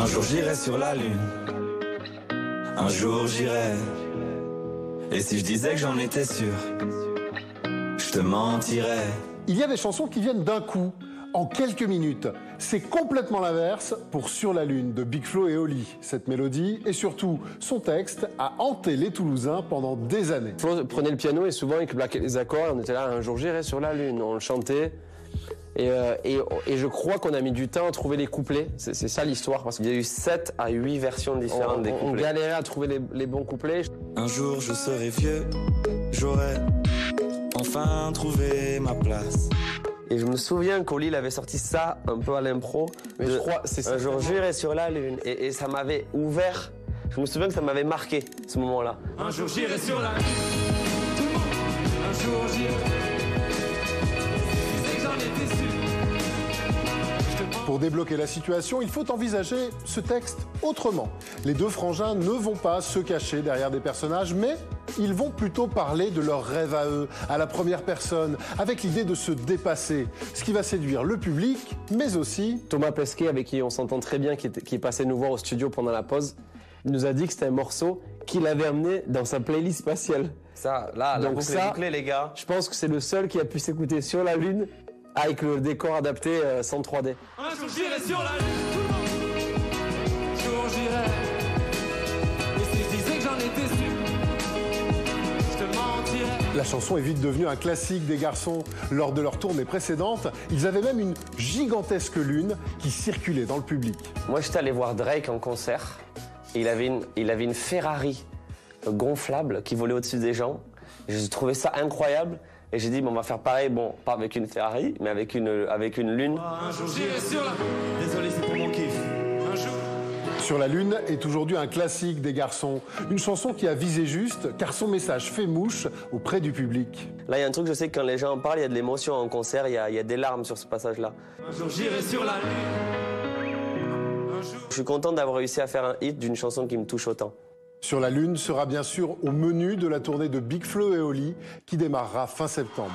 Un jour j'irai sur la lune. Un jour j'irai. Et si je disais que j'en étais sûr, je te mentirais. Il y a des chansons qui viennent d'un coup, en quelques minutes. C'est complètement l'inverse pour Sur la Lune de Big Flo et Oli. Cette mélodie et surtout son texte a hanté les Toulousains pendant des années. Flo prenait le piano et souvent il claquait les accords et on était là, un jour j'irai sur la Lune, on le chantait. Et, euh, et, et je crois qu'on a mis du temps à trouver les couplets. C'est c'est ça l'histoire. Parce Il y a eu 7 à 8 versions différentes des on couplets. galérait à trouver les, les bons couplets. Un jour je serai vieux, j'aurai enfin trouvé ma place. Et je me souviens qu'Oli avait sorti ça un peu à l'impro. Mais de je crois- c'est Un jour j'irai sur la lune. Et, et ça m'avait ouvert. Je me souviens que ça m'avait marqué ce moment-là. Un jour j'irai sur la lune. Pour débloquer la situation, il faut envisager ce texte autrement. Les deux frangins ne vont pas se cacher derrière des personnages, mais ils vont plutôt parler de leurs rêves à eux, à la première personne, avec l'idée de se dépasser, ce qui va séduire le public, mais aussi Thomas Pesquet, avec qui on s'entend très bien, qui, est passé nous voir au studio pendant la pause, il nous a dit que c'était un morceau qu'il avait amené dans sa playlist spatiale. Ça, là, la Donc boucle ça- est bouclée, les gars. Je pense que c'est le seul qui a pu s'écouter sur la Lune avec le décor adapté euh, sans 3D. Un jour j'irai sur la lune. Tout le monde. Un jour j'irai. Et si je disais que j'en étais sûr, je te mentirais. La chanson est vite devenue un classique des garçons. Lors de leur tournée précédente, ils avaient même une gigantesque lune qui circulait dans le public. Moi, j'étais allé voir Drake en concert. Et il avait une, il avait une Ferrari gonflable qui volait au-dessus des gens. J'ai trouvé ça incroyable. Et j'ai dit, bon, on va faire pareil, bon, pas avec une Ferrari, mais avec une, avec une lune. Un jour j'irai sur la lune. Désolé, c'est pour mon kiff. Un jour. Sur la Lune est aujourd'hui un classique des garçons. Une chanson qui a visé juste car son message fait mouche auprès du public. Là, il y a un truc, je sais que quand les gens en parlent, il y a de l'émotion en concert, il y a, il y a des larmes sur ce passage-là. Un jour j'irai sur la lune. Un jour. Je suis content d'avoir réussi à faire un hit d'une chanson qui me touche autant. Sur la Lune sera bien sûr au menu de la tournée de Big Flo et Oli qui démarrera fin septembre.